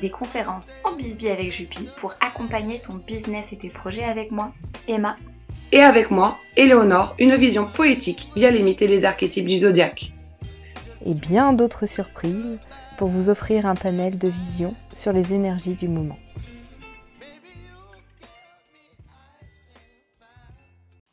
Des conférences en bisbee avec Jupi pour accompagner ton business et tes projets avec moi, Emma. Et avec moi, Éléonore, une vision poétique via les mythes et les archétypes du zodiaque. Et bien d'autres surprises pour vous offrir un panel de vision sur les énergies du moment.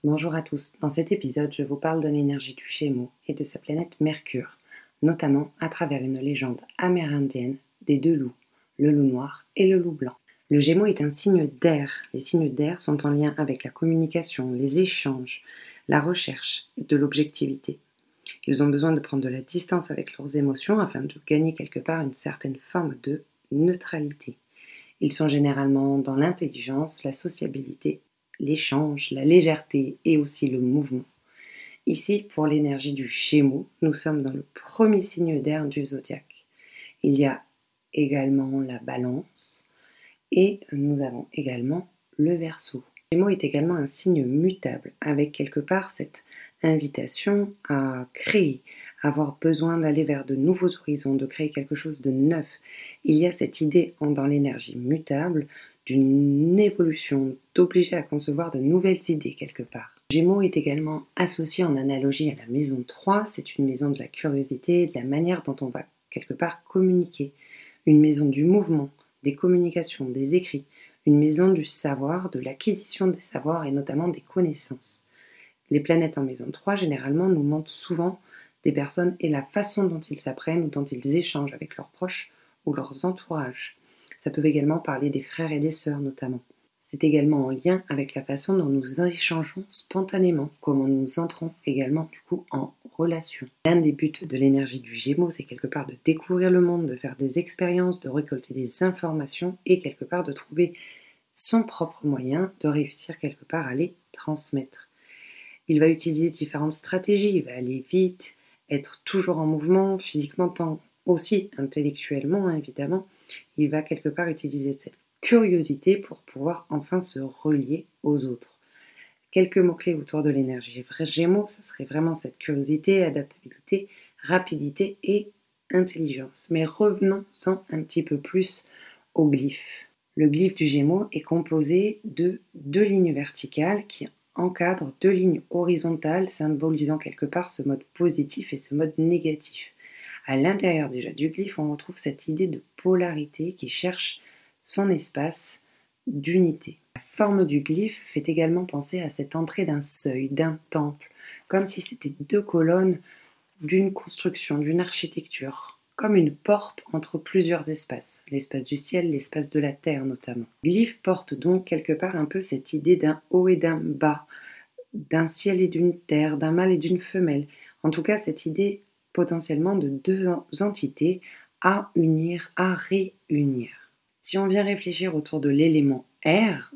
Bonjour à tous. Dans cet épisode, je vous parle de l'énergie du Gémeaux et de sa planète Mercure, notamment à travers une légende amérindienne des deux loups, le loup noir et le loup blanc. Le Gémeaux est un signe d'air. Les signes d'air sont en lien avec la communication, les échanges, la recherche de l'objectivité. Ils ont besoin de prendre de la distance avec leurs émotions afin de gagner quelque part une certaine forme de neutralité. Ils sont généralement dans l'intelligence, la sociabilité l'échange, la légèreté et aussi le mouvement. Ici, pour l'énergie du Gémeaux, nous sommes dans le premier signe d'air du zodiaque. Il y a également la balance et nous avons également le. Le Gémeaux est également un signe mutable avec quelque part cette invitation à créer, avoir besoin d'aller vers de nouveaux horizons, de créer quelque chose de neuf. Il y a cette idée dans l'énergie mutable d'une évolution, d'obliger à concevoir de nouvelles idées quelque part. Gémeaux est également associé en analogie à la maison 3, c'est une maison de la curiosité, de la manière dont on va quelque part communiquer, une maison du mouvement, des communications, des écrits, une maison du savoir, de l'acquisition des savoirs et notamment des connaissances. Les planètes en maison 3 généralement nous montrent souvent des personnes et la façon dont ils s'apprennent ou dont ils échangent avec leurs proches ou leurs entourages. Ça peut également parler des frères et des sœurs notamment. C'est également en lien avec la façon dont nous échangeons spontanément, comment nous entrons également du coup en relation. L'un des buts de l'énergie du Gémeaux, c'est quelque part de découvrir le monde, de faire des expériences, de récolter des informations et quelque part de trouver son propre moyen de réussir quelque part à les transmettre. Il va utiliser différentes stratégies, il va aller vite, être toujours en mouvement, physiquement tant aussi intellectuellement évidemment, il va quelque part utiliser cette curiosité pour pouvoir enfin se relier aux autres. Quelques mots-clés autour de l'énergie Gémeaux, ça serait vraiment cette curiosité, adaptabilité, rapidité et intelligence. Mais revenons-en un petit peu plus au glyphe. Le glyphe du Gémeaux est composé de deux lignes verticales qui encadrent deux lignes horizontales symbolisant quelque part ce mode positif et ce mode négatif. À l'intérieur déjà du glyphe, on retrouve cette idée de polarité qui cherche son espace d'unité. La forme du glyphe fait également penser à cette entrée d'un seuil, d'un temple, comme si c'était deux colonnes d'une construction, d'une architecture, comme une porte entre plusieurs espaces, l'espace du ciel, l'espace de la terre notamment. Glyphe porte donc quelque part un peu cette idée d'un haut et d'un bas, d'un ciel et d'une terre, d'un mâle et d'une femelle. En tout cas, cette idée potentiellement de deux entités à unir, à réunir. Si on vient réfléchir autour de l'élément air,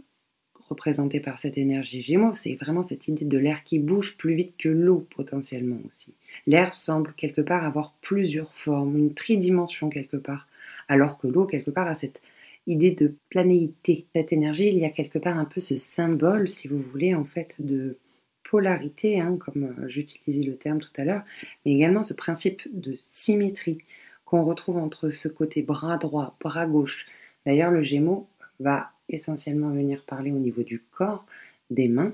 représenté par cette énergie Gémeaux, c'est vraiment cette idée de l'air qui bouge plus vite que l'eau potentiellement aussi. L'air semble quelque part avoir plusieurs formes, une tridimension quelque part, alors que l'eau quelque part a cette idée de planéité. Cette énergie, il y a quelque part un peu ce symbole, si vous voulez, en fait, de polarité, hein, comme euh, j'utilisais le terme tout à l'heure, mais également ce principe de symétrie qu'on retrouve entre ce côté bras droit, bras gauche. D'ailleurs, le Gémeaux va essentiellement venir parler au niveau du corps, des mains,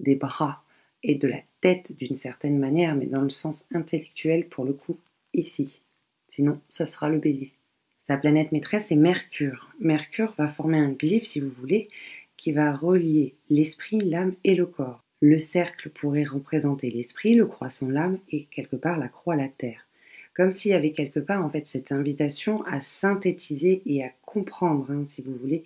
des bras et de la tête d'une certaine manière, mais dans le sens intellectuel pour le coup ici. Sinon, ça sera le bélier. Sa planète maîtresse est Mercure. Mercure va former un glyphe, si vous voulez, qui va relier l'esprit, l'âme et le corps. Le cercle pourrait représenter l'esprit, le croissant l'âme et quelque part la croix la terre. Comme s'il y avait quelque part en fait cette invitation à synthétiser et à comprendre, hein, si vous voulez,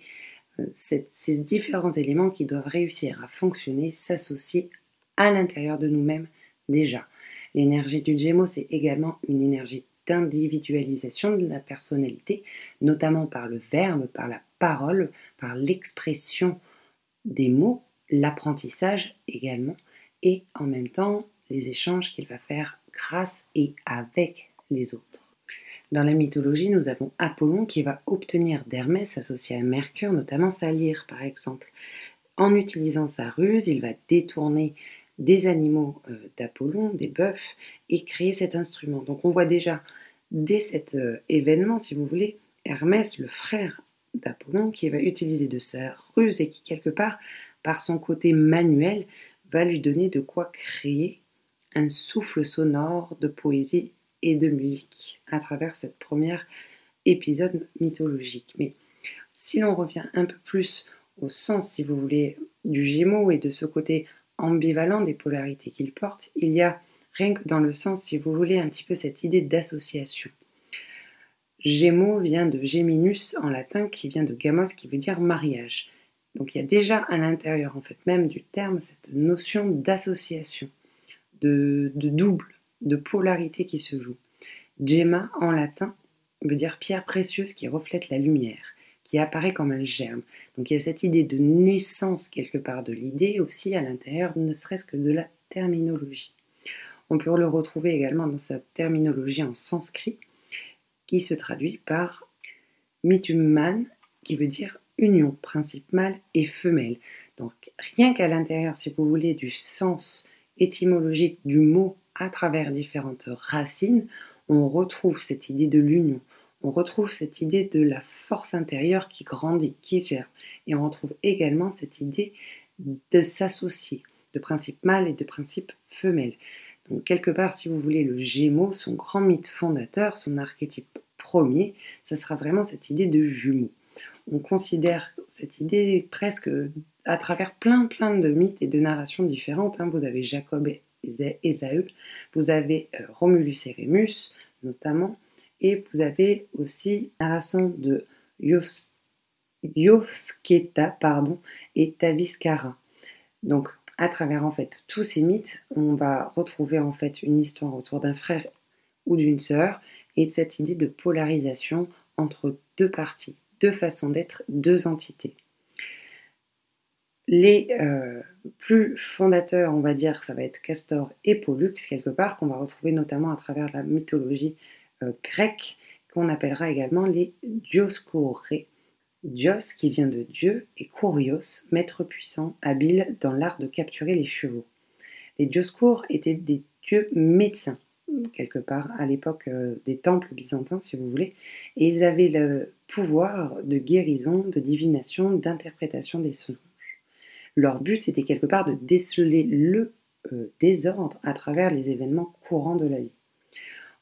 euh, ces différents éléments qui doivent réussir à fonctionner, s'associer à l'intérieur de nous-mêmes déjà. L'énergie du Gémeaux, c'est également une énergie d'individualisation de la personnalité, notamment par le verbe, par la parole, par l'expression des mots, l'apprentissage également, et en même temps les échanges qu'il va faire grâce et avec Dans la mythologie, nous avons Apollon qui va obtenir d'Hermès, associé à Mercure, notamment sa lyre par exemple. En utilisant sa ruse, il va détourner des animaux euh, d'Apollon, des bœufs, et créer cet instrument. Donc on voit déjà, dès cet euh, événement, si vous voulez, Hermès, le frère d'Apollon, qui va utiliser de sa ruse et qui, quelque part, par son côté manuel, va lui donner de quoi créer un souffle sonore de poésie et de musique à travers cette première épisode mythologique. Mais si l'on revient un peu plus au sens, si vous voulez, du Gémeaux et de ce côté ambivalent des polarités qu'il porte, il y a rien que dans le sens, si vous voulez, un petit peu cette idée d'association. Gémeaux vient de Géminus en latin, qui vient de gamos, qui veut dire mariage. Donc il y a déjà à l'intérieur, en fait, même du terme, cette notion d'association, de, de, double, de polarité qui se joue. Gemma, en latin, veut dire pierre précieuse qui reflète la lumière qui apparaît comme un germe. Donc il y a cette idée de naissance quelque part de l'idée aussi à l'intérieur, ne serait-ce que de la terminologie. On peut le retrouver également dans sa terminologie en sanskrit, qui se traduit par mitumman, qui veut dire union, principe mâle et femelle. Donc rien qu'à l'intérieur, si vous voulez, du sens étymologique du mot à travers différentes racines, on retrouve cette idée de l'union, on retrouve cette idée de la force intérieure qui grandit, qui gère. Et on retrouve également cette idée de s'associer, de principe mâle et de principe femelle. Donc quelque part, si vous voulez, le Gémeaux, son grand mythe fondateur, son archétype premier, ça sera vraiment cette idée de jumeau. On considère cette idée presque à travers plein plein de mythes et de narrations différentes. Hein. Vous avez Jacob et Ésaü, vous avez euh, Romulus et Rémus notamment, et vous avez aussi la narration de Yosketa pardon, et Taviskara. Donc, à travers en fait tous ces mythes, on va retrouver en fait une histoire autour d'un frère ou d'une sœur et cette idée de polarisation entre deux parties, deux façons d'être, deux entités. Les euh, plus fondateurs, on va dire, ça va être Castor et Pollux, quelque part, qu'on va retrouver notamment à travers la mythologie euh, grec qu'on appellera également les dioscorés. Dios qui vient de Dieu et Kourios, maître puissant, habile dans l'art de capturer les chevaux. Les dioscores étaient des dieux médecins, quelque part, à l'époque euh, des temples byzantins, si vous voulez, et ils avaient le pouvoir de guérison, de divination, d'interprétation des songes. Leur but était quelque part de déceler le euh, désordre à travers les événements courants de la vie.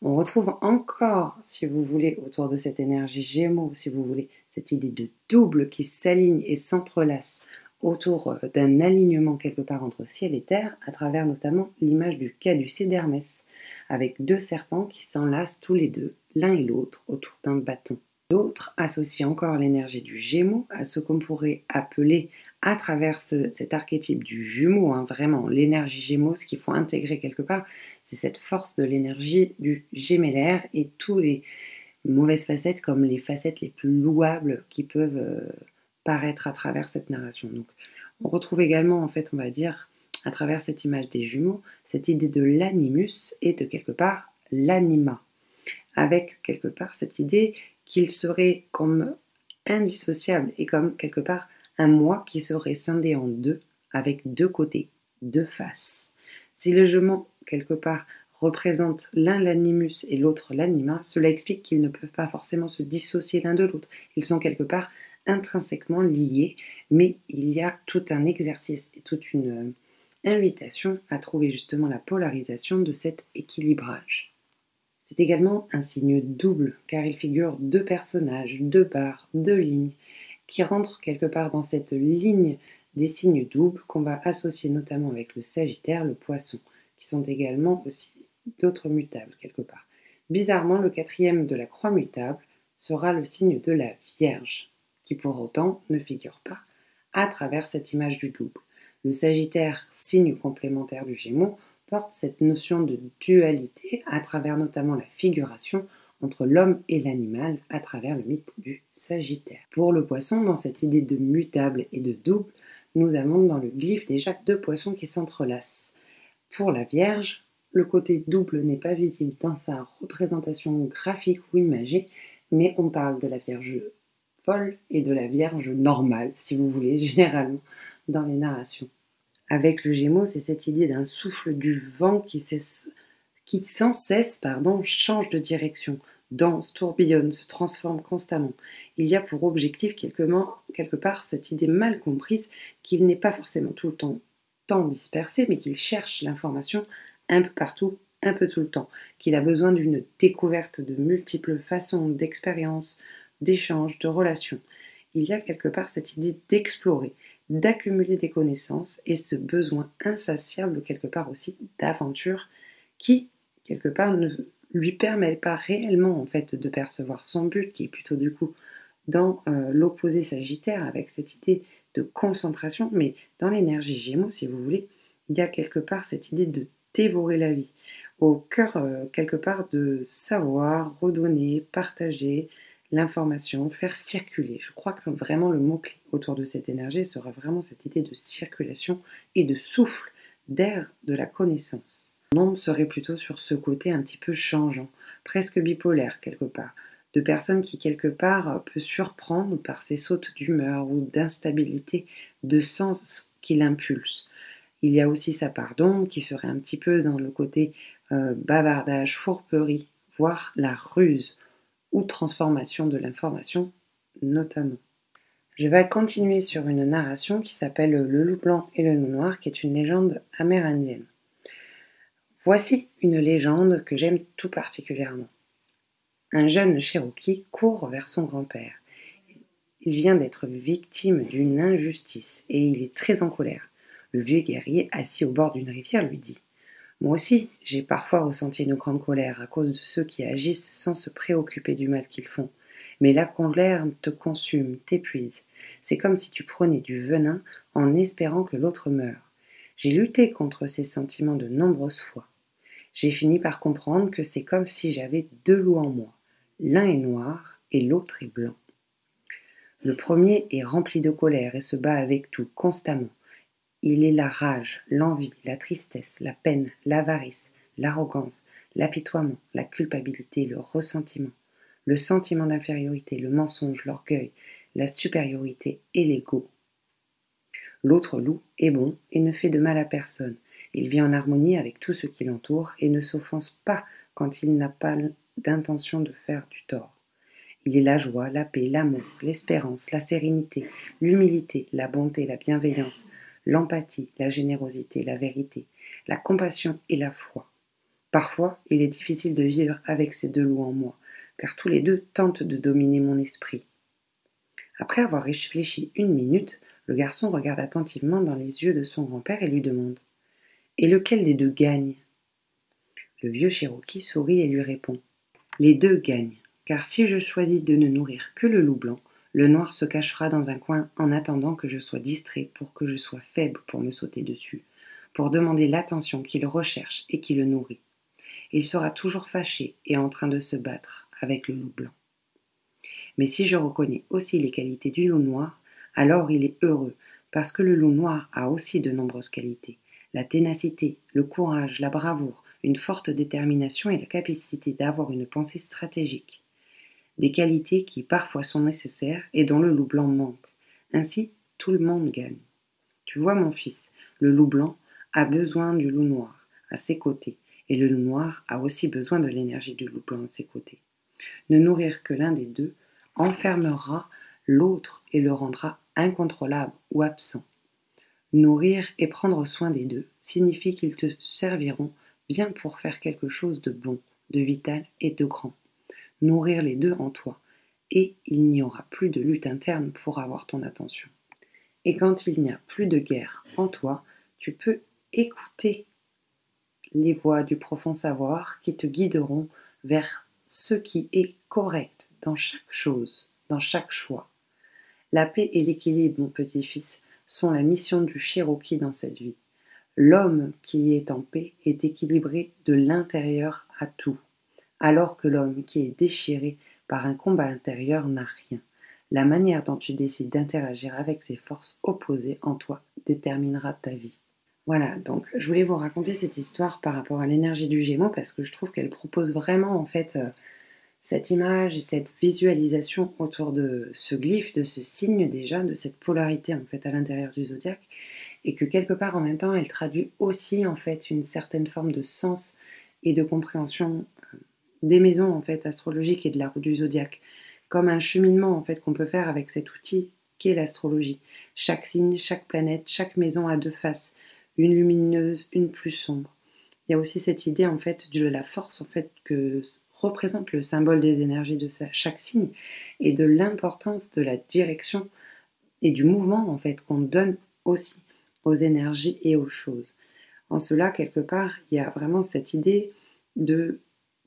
On retrouve encore, si vous voulez, autour de cette énergie Gémeaux, si vous voulez, cette idée de double qui s'aligne et s'entrelace autour euh, d'un alignement quelque part entre ciel et terre, à travers notamment l'image du caducée d'Hermès, avec deux serpents qui s'enlacent tous les deux, l'un et l'autre, autour d'un bâton. D'autres associent encore l'énergie du Gémeaux à ce qu'on pourrait appeler à travers cet archétype du jumeau, hein, vraiment l'énergie gémeaux, ce qu'il faut intégrer quelque part, c'est cette force de l'énergie du gémellaire et tous les mauvaises facettes comme les facettes les plus louables qui peuvent euh, paraître à travers cette narration. On retrouve également, en fait, on va dire, à travers cette image des jumeaux, cette idée de l'animus et de quelque part l'anima, avec quelque part cette idée qu'il serait comme indissociable et comme quelque part un moi qui serait scindé en deux, avec deux côtés, deux faces. Si le jumeau, quelque part, représente l'un l'animus et l'autre l'anima, cela explique qu'ils ne peuvent pas forcément se dissocier l'un de l'autre. Ils sont quelque part intrinsèquement liés, mais il y a tout un exercice et toute une euh, invitation à trouver justement la polarisation de cet équilibrage. C'est également un signe double, car il figure deux personnages, deux barres, deux lignes, qui rentre quelque part dans cette ligne des signes doubles qu'on va associer notamment avec le Sagittaire, le Poisson, qui sont également aussi d'autres mutables quelque part. Bizarrement, le quatrième de la croix mutable sera le signe de la Vierge, qui pour autant ne figure pas à travers cette image du double. Le Sagittaire, signe complémentaire du Gémeaux, porte cette notion de dualité à travers notamment la figuration entre l'homme et l'animal à travers le mythe du Sagittaire. Pour le poisson, dans cette idée de mutable et de double, nous avons dans le glyphe déjà deux poissons qui s'entrelacent. Pour la Vierge, le côté double n'est pas visible dans sa représentation graphique ou imagée, mais on parle de la Vierge folle et de la Vierge normale, si vous voulez, généralement dans les narrations. Avec le Gémeaux, c'est cette idée d'un souffle du vent qui, qui sans cesse pardon, change de direction, danse, tourbillonne, se transforme constamment. Il y a pour objectif quelque part cette idée mal comprise qu'il n'est pas forcément tout le temps, temps dispersé, mais qu'il cherche l'information un peu partout, un peu tout le temps, qu'il a besoin d'une découverte de multiples façons d'expérience, d'échanges, de relations. Il y a quelque part cette idée d'explorer, d'accumuler des connaissances et ce besoin insatiable quelque part aussi d'aventure qui quelque part ne lui permet pas réellement en fait de percevoir son but qui est plutôt du coup dans euh, l'opposé sagittaire avec cette idée de concentration mais dans l'énergie gémeaux si vous voulez il y a quelque part cette idée de dévorer la vie au cœur euh, quelque part de savoir redonner partager l'information, faire circuler. Je crois que vraiment le mot-clé autour de cette énergie sera vraiment cette idée de circulation et de souffle, d'air de la connaissance. Mon serait plutôt sur ce côté un petit peu changeant, presque bipolaire quelque part, de personnes qui quelque part peut surprendre par ses sautes d'humeur ou d'instabilité de sens qui l'impulse. Il y a aussi sa part d'ombre qui serait un petit peu dans le côté euh, bavardage, fourperie, voire la ruse ou transformation de l'information notamment. Je vais continuer sur une narration qui s'appelle Le loup blanc et le loup noir, qui est une légende amérindienne. Voici une légende que j'aime tout particulièrement. Un jeune Cherokee court vers son grand-père. Il vient d'être victime d'une injustice et il est très en colère. Le vieux guerrier, assis au bord d'une rivière, lui dit moi aussi, j'ai parfois ressenti une grande colère à cause de ceux qui agissent sans se préoccuper du mal qu'ils font. Mais la colère te consume, t'épuise. C'est comme si tu prenais du venin en espérant que l'autre meure. J'ai lutté contre ces sentiments de nombreuses fois. J'ai fini par comprendre que c'est comme si j'avais deux loups en moi. L'un est noir et l'autre est blanc. Le premier est rempli de colère et se bat avec tout, constamment. Il est la rage, l'envie, la tristesse, la peine, l'avarice, l'arrogance, l'apitoiement, la culpabilité, le ressentiment, le sentiment d'infériorité, le mensonge, l'orgueil, la supériorité et l'ego. L'autre loup est bon et ne fait de mal à personne. Il vit en harmonie avec tout ce qui l'entoure et ne s'offense pas quand il n'a pas d'intention de faire du tort. Il est la joie, la paix, l'amour, l'espérance, la sérénité, l'humilité, la bonté, la bienveillance, l'empathie, la générosité, la vérité, la compassion et la foi. Parfois, il est difficile de vivre avec ces deux loups en moi, car tous les deux tentent de dominer mon esprit. Après avoir réfléchi une minute, le garçon regarde attentivement dans les yeux de son grand-père et lui demande Et lequel des deux gagne? Le vieux Cherokee sourit et lui répond Les deux gagnent, car si je choisis de ne nourrir que le loup blanc, le noir se cachera dans un coin en attendant que je sois distrait pour que je sois faible pour me sauter dessus, pour demander l'attention qu'il recherche et qui le nourrit. Il sera toujours fâché et en train de se battre avec le loup blanc. Mais si je reconnais aussi les qualités du loup noir, alors il est heureux, parce que le loup noir a aussi de nombreuses qualités. La ténacité, le courage, la bravoure, une forte détermination et la capacité d'avoir une pensée stratégique des qualités qui parfois sont nécessaires et dont le loup blanc manque. Ainsi, tout le monde gagne. Tu vois, mon fils, le loup blanc a besoin du loup noir à ses côtés, et le loup noir a aussi besoin de l'énergie du loup blanc à ses côtés. Ne nourrir que l'un des deux enfermera l'autre et le rendra incontrôlable ou absent. Nourrir et prendre soin des deux signifie qu'ils te serviront bien pour faire quelque chose de bon, de vital et de grand nourrir les deux en toi, et il n'y aura plus de lutte interne pour avoir ton attention. Et quand il n'y a plus de guerre en toi, tu peux écouter les voix du profond savoir qui te guideront vers ce qui est correct dans chaque chose, dans chaque choix. La paix et l'équilibre, mon petit-fils, sont la mission du Cherokee dans cette vie. L'homme qui est en paix est équilibré de l'intérieur à tout, alors que l'homme qui est déchiré par un combat intérieur n'a rien. La manière dont tu décides d'interagir avec ces forces opposées en toi déterminera ta vie. Voilà, donc je voulais vous raconter cette histoire par rapport à l'énergie du Gémeaux parce que je trouve qu'elle propose vraiment en fait euh, cette image et cette visualisation autour de ce glyphe, de ce signe déjà, de cette polarité en fait à l'intérieur du zodiaque et que quelque part en même temps elle traduit aussi en fait une certaine forme de sens et de compréhension euh, des maisons en fait astrologiques et de la roue du zodiaque comme un cheminement en fait qu'on peut faire avec cet outil qu'est l'astrologie. Chaque signe, chaque planète, chaque maison a deux faces une lumineuse, une plus sombre. Il y a aussi cette idée en fait de la force en fait que représente le symbole des énergies de chaque signe et de l'importance de la direction et du mouvement en fait qu'on donne aussi aux énergies et aux choses. En cela, quelque part, il y a vraiment cette idée de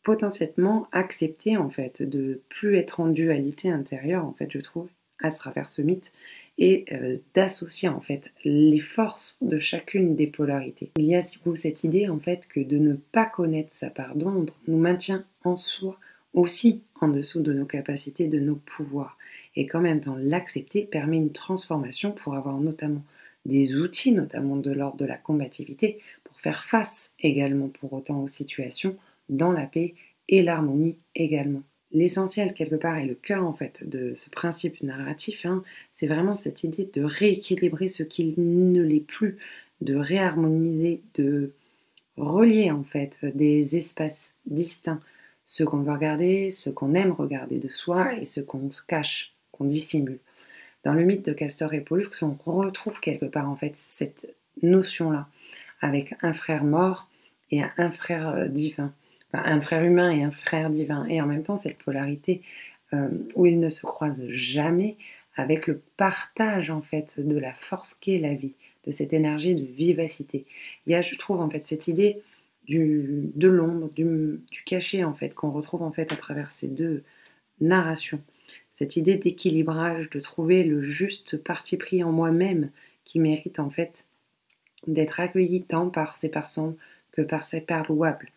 potentiellement accepter en fait de plus être en dualité intérieure en fait je trouve à travers ce mythe et euh, d'associer en fait les forces de chacune des polarités. Il y a cette idée en fait que de ne pas connaître sa part d'ombre nous maintient en soi aussi en dessous de nos capacités, de nos pouvoirs. Et qu'en même temps l'accepter permet une transformation pour avoir notamment des outils, notamment de l'ordre de la combativité, pour faire face également pour autant aux situations dans la paix et l'harmonie également l'essentiel quelque part et le cœur en fait de ce principe narratif, hein, c'est vraiment cette idée de rééquilibrer ce qui ne l'est plus, de réharmoniser, de relier en fait des espaces distincts, ce qu'on veut regarder, ce qu'on aime regarder de soi et ce qu'on cache, qu'on dissimule. Dans le mythe de Castor et Pollux, on retrouve quelque part en fait cette notion-là, avec un frère mort et un frère euh, un frère humain et un frère divin, et en même temps cette polarité euh, où ils ne se croisent jamais avec le partage en fait de la force qu'est la vie, de cette énergie de vivacité. Il y a, je trouve, en fait cette idée de l'ombre, du, du cachet en fait qu'on retrouve en fait à travers ces deux narrations. Cette idée d'équilibrage, de trouver le juste parti pris en moi-même qui mérite en fait d'être accueilli tant par ses personnes que par ses pères louables.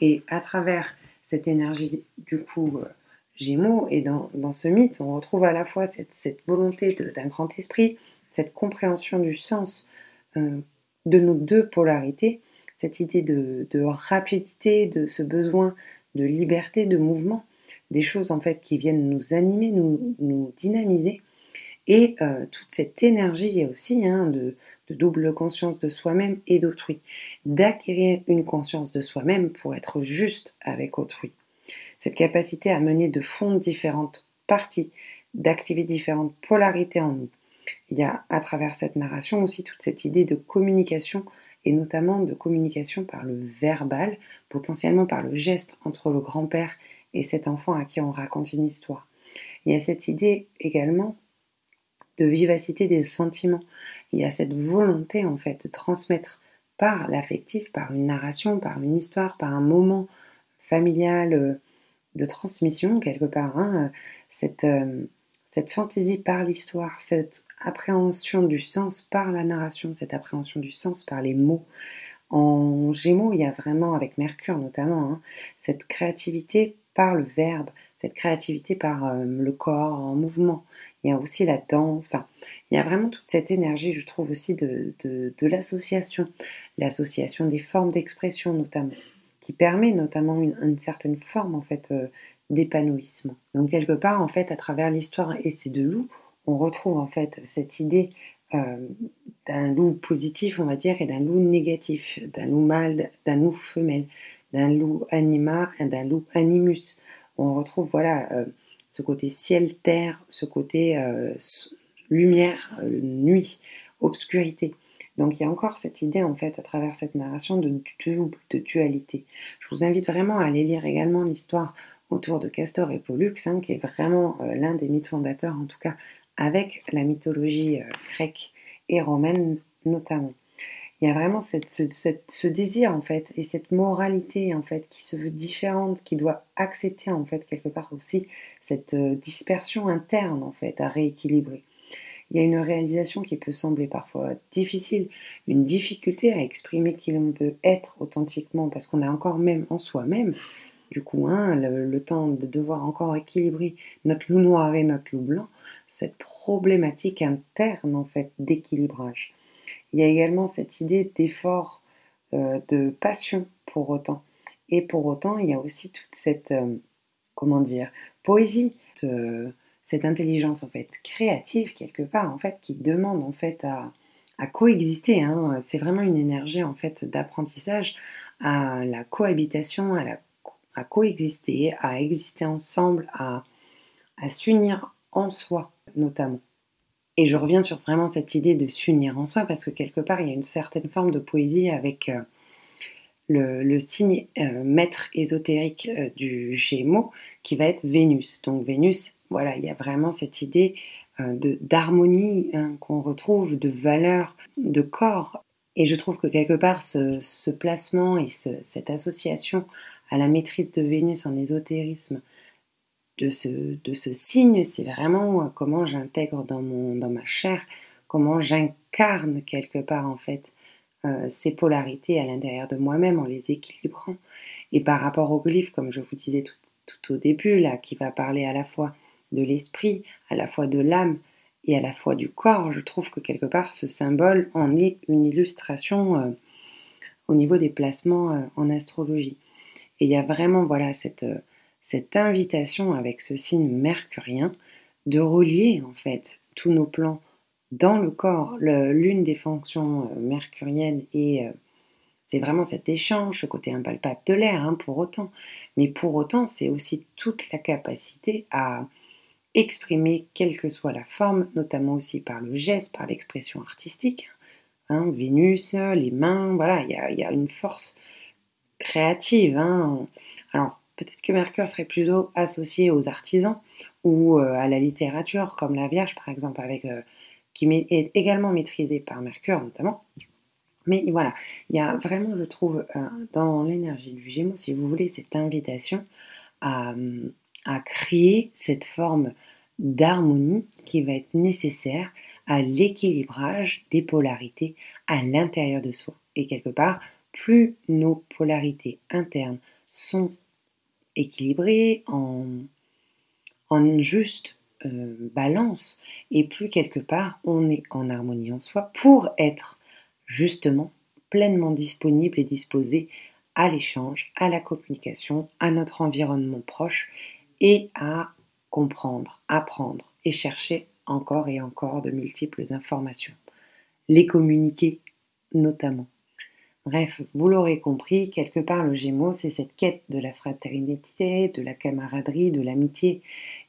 Et à travers cette énergie du coup euh, Gémeaux, et dans, ce mythe, on retrouve à la fois cette, volonté d'un grand esprit, cette compréhension du sens euh, de nos deux polarités, cette idée de, rapidité, de ce besoin de liberté, de mouvement, des choses en fait qui viennent nous animer, nous, dynamiser, et euh, toute cette énergie aussi hein, de, double conscience de soi-même et d'autrui, d'acquérir une conscience de soi-même pour être juste avec autrui. Cette capacité à mener de front différentes parties, d'activer différentes polarités en nous. Il y a à travers cette narration aussi toute cette idée de communication et notamment de communication par le verbal, potentiellement par le geste entre le grand-père et cet enfant à qui on raconte une histoire. Il y a cette idée également de vivacité des sentiments. Il y a cette volonté en fait de transmettre par l'affectif, par une narration, par une histoire, par un moment familial euh, de transmission quelque part, hein, cette, euh, cette fantaisie par l'histoire, cette appréhension du sens par la narration, cette appréhension du sens par les mots. En Gémeaux, il y a vraiment, avec Mercure notamment, hein, cette créativité par le verbe, cette créativité par euh, le corps en mouvement il y a aussi la danse, enfin, il y a vraiment toute cette énergie, je trouve aussi, de, de, l'association, l'association des formes d'expression notamment, qui permet notamment une, certaine forme en fait euh, d'épanouissement. Donc quelque part, en fait, à travers l'histoire et ces deux loups, on retrouve en fait cette idée euh, d'un loup positif, on va dire, et d'un loup négatif, d'un loup mâle, d'un loup femelle, d'un loup anima et d'un loup animus. On retrouve voilà euh, ce côté ciel-terre, ce côté euh, lumière, euh, nuit, obscurité. Donc il y a encore cette idée en fait à travers cette narration de dualité. Je vous invite vraiment à aller lire également l'histoire autour de Castor et Pollux, hein, qui est vraiment euh, l'un des mythes fondateurs, en tout cas avec la mythologie grecque et romaine notamment. Il y a vraiment ce, désir en fait et cette moralité en fait qui se veut différente, qui doit accepter en fait quelque part aussi cette euh, dispersion interne en fait à rééquilibrer. Il y a une réalisation qui peut sembler parfois difficile, une difficulté à exprimer qui l'on peut être authentiquement parce qu'on a encore même en soi-même du coup, hein, le, temps de devoir encore équilibrer notre loup noir et notre loup blanc, cette problématique interne en fait d'équilibrage. Il y a également cette idée d'effort, euh, de passion pour autant. Et pour autant, il y a aussi toute cette, euh, comment dire, poésie, cette intelligence en fait créative quelque part en fait qui demande en fait à, coexister. Hein. C'est vraiment une énergie en fait d'apprentissage à la cohabitation, à coexister, à exister ensemble, à, s'unir en soi notamment. Et je reviens sur vraiment cette idée de s'unir en soi parce que quelque part il y a une certaine forme de poésie avec euh, le, signe euh, maître ésotérique euh, du Gémeaux qui va être Vénus. Donc Vénus, voilà, il y a vraiment cette idée d'harmonie hein, qu'on retrouve, de valeur, de corps. Et je trouve que quelque part ce, placement et cette association à la maîtrise de Vénus en ésotérisme de ce, signe, c'est vraiment euh, comment j'intègre dans, ma chair, comment j'incarne quelque part en fait euh, ces polarités à l'intérieur de moi-même en les équilibrant. Et par rapport au glyphe, comme je vous disais tout, au début, là, qui va parler à la fois de l'esprit, à la fois de l'âme et à la fois du corps, je trouve que quelque part ce symbole en est une illustration euh, au niveau des placements en astrologie. Et il y a vraiment voilà cette, cette invitation avec ce signe mercurien de relier en fait tous nos plans dans le corps. L'une des fonctions euh, mercuriennes et euh, c'est vraiment cet échange, ce côté impalpable de l'air, hein, pour autant. Mais pour autant, c'est aussi toute la capacité à exprimer, quelle que soit la forme, notamment aussi par le geste, par l'expression artistique. Hein, Vénus, les mains, voilà, il y, y a, une force créative. Hein. Alors, peut-être que Mercure serait plutôt associé aux artisans ou euh, à la littérature, comme la Vierge, par exemple, euh, qui est également maîtrisée par Mercure, notamment. Mais voilà, il y a vraiment, je trouve, euh, dans l'énergie du Gémeaux, si vous voulez, cette invitation à créer cette forme d'harmonie qui va être nécessaire à l'équilibrage des polarités à l'intérieur de soi. Et quelque part, plus nos polarités internes sont équilibrées en, en juste euh, balance et plus quelque part on est en harmonie en soi pour être justement pleinement disponible et disposé à l'échange, à la communication, à notre environnement proche et à comprendre, apprendre et chercher encore et encore de multiples informations. Les communiquer notamment. Bref, vous l'aurez compris, quelque part le Gémeaux, c'est cette quête de la fraternité, de la camaraderie, de l'amitié.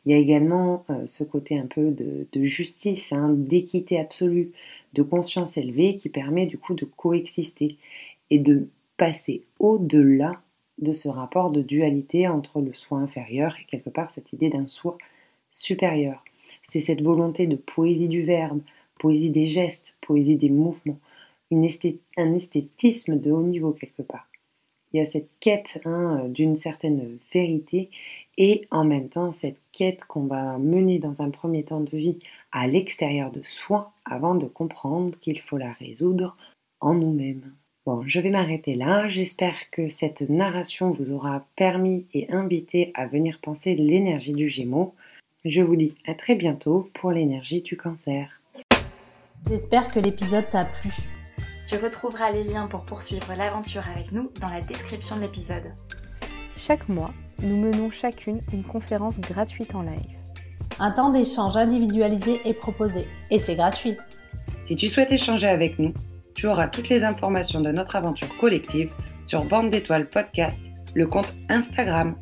Il y a également euh, ce côté un peu de, justice, hein, d'équité absolue, de conscience élevée qui permet du coup de coexister et de passer au-delà de ce rapport de dualité entre le soi inférieur et quelque part cette idée d'un soi supérieur. C'est cette volonté de poésie du verbe, poésie des gestes, poésie des mouvements un esthétisme de haut niveau quelque part. Il y a cette quête hein, d'une certaine vérité et en même temps cette quête qu'on va mener dans un premier temps de vie à l'extérieur de soi avant de comprendre qu'il faut la résoudre en nous-mêmes. Bon, je vais m'arrêter là. J'espère que cette narration vous aura permis et invité à venir penser l'énergie du Gémeaux. Je vous dis à très bientôt pour l'énergie du cancer. J'espère que l'épisode t'a plu. Tu retrouveras les liens pour poursuivre l'aventure avec nous dans la description de l'épisode. Chaque mois, nous menons chacune une conférence gratuite en live. Un temps d'échange individualisé est proposé et c'est gratuit. Si tu souhaites échanger avec nous, tu auras toutes les informations de notre aventure collective sur Bande d'étoiles podcast, le compte Instagram